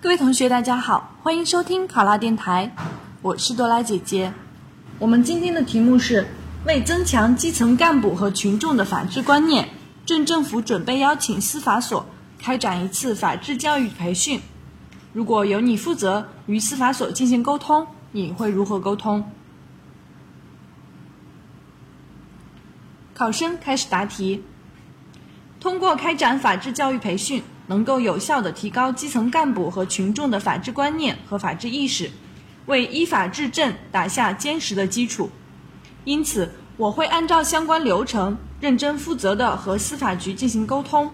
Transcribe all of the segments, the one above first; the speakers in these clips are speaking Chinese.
各位同学，大家好，欢迎收听考拉电台，我是多拉姐姐。我们今天的题目是：为增强基层干部和群众的法治观念，镇政府准备邀请司法所开展一次法治教育培训。如果由你负责与司法所进行沟通，你会如何沟通？考生开始答题。通过开展法治教育培训，能够有效地提高基层干部和群众的法治观念和法治意识，为依法治政打下坚实的基础。因此，我会按照相关流程，认真负责地和司法局进行沟通，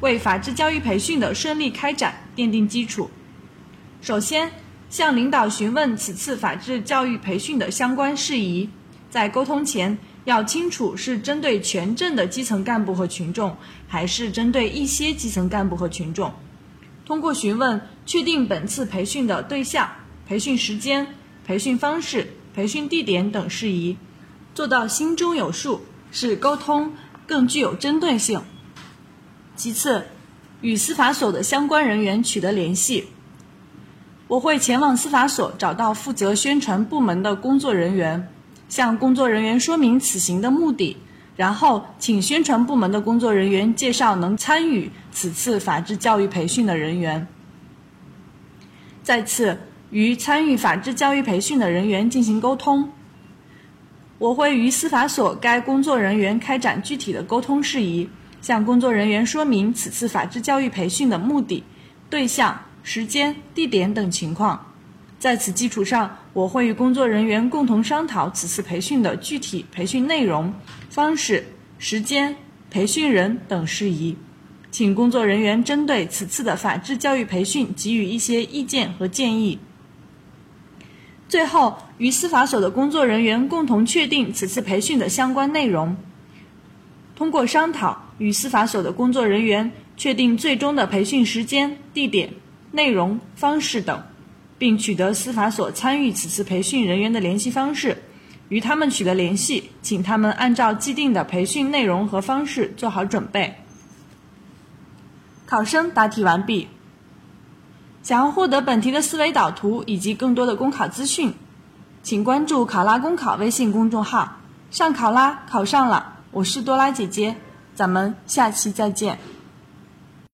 为法治教育培训的顺利开展奠定基础。首先，向领导询问此次法治教育培训的相关事宜，在沟通前。要清楚是针对全镇的基层干部和群众，还是针对一些基层干部和群众。通过询问，确定本次培训的对象、培训时间、培训方式、培训地点等事宜，做到心中有数，使沟通更具有针对性。其次，与司法所的相关人员取得联系，我会前往司法所找到负责宣传部门的工作人员。向工作人员说明此行的目的，然后请宣传部门的工作人员介绍能参与此次法治教育培训的人员。再次与参与法治教育培训的人员进行沟通，我会与司法所该工作人员开展具体的沟通事宜，向工作人员说明此次法治教育培训的目的、对象、时间、地点等情况。在此基础上，我会与工作人员共同商讨此次培训的具体培训内容、方式、时间、培训人等事宜，请工作人员针对此次的法治教育培训给予一些意见和建议。最后，与司法所的工作人员共同确定此次培训的相关内容，通过商讨与司法所的工作人员确定最终的培训时间、地点、内容、方式等。并取得司法所参与此次培训人员的联系方式，与他们取得联系，请他们按照既定的培训内容和方式做好准备。考生答题完毕。想要获得本题的思维导图以及更多的公考资讯，请关注“考拉公考”微信公众号。上考拉考上了，我是多拉姐姐，咱们下期再见。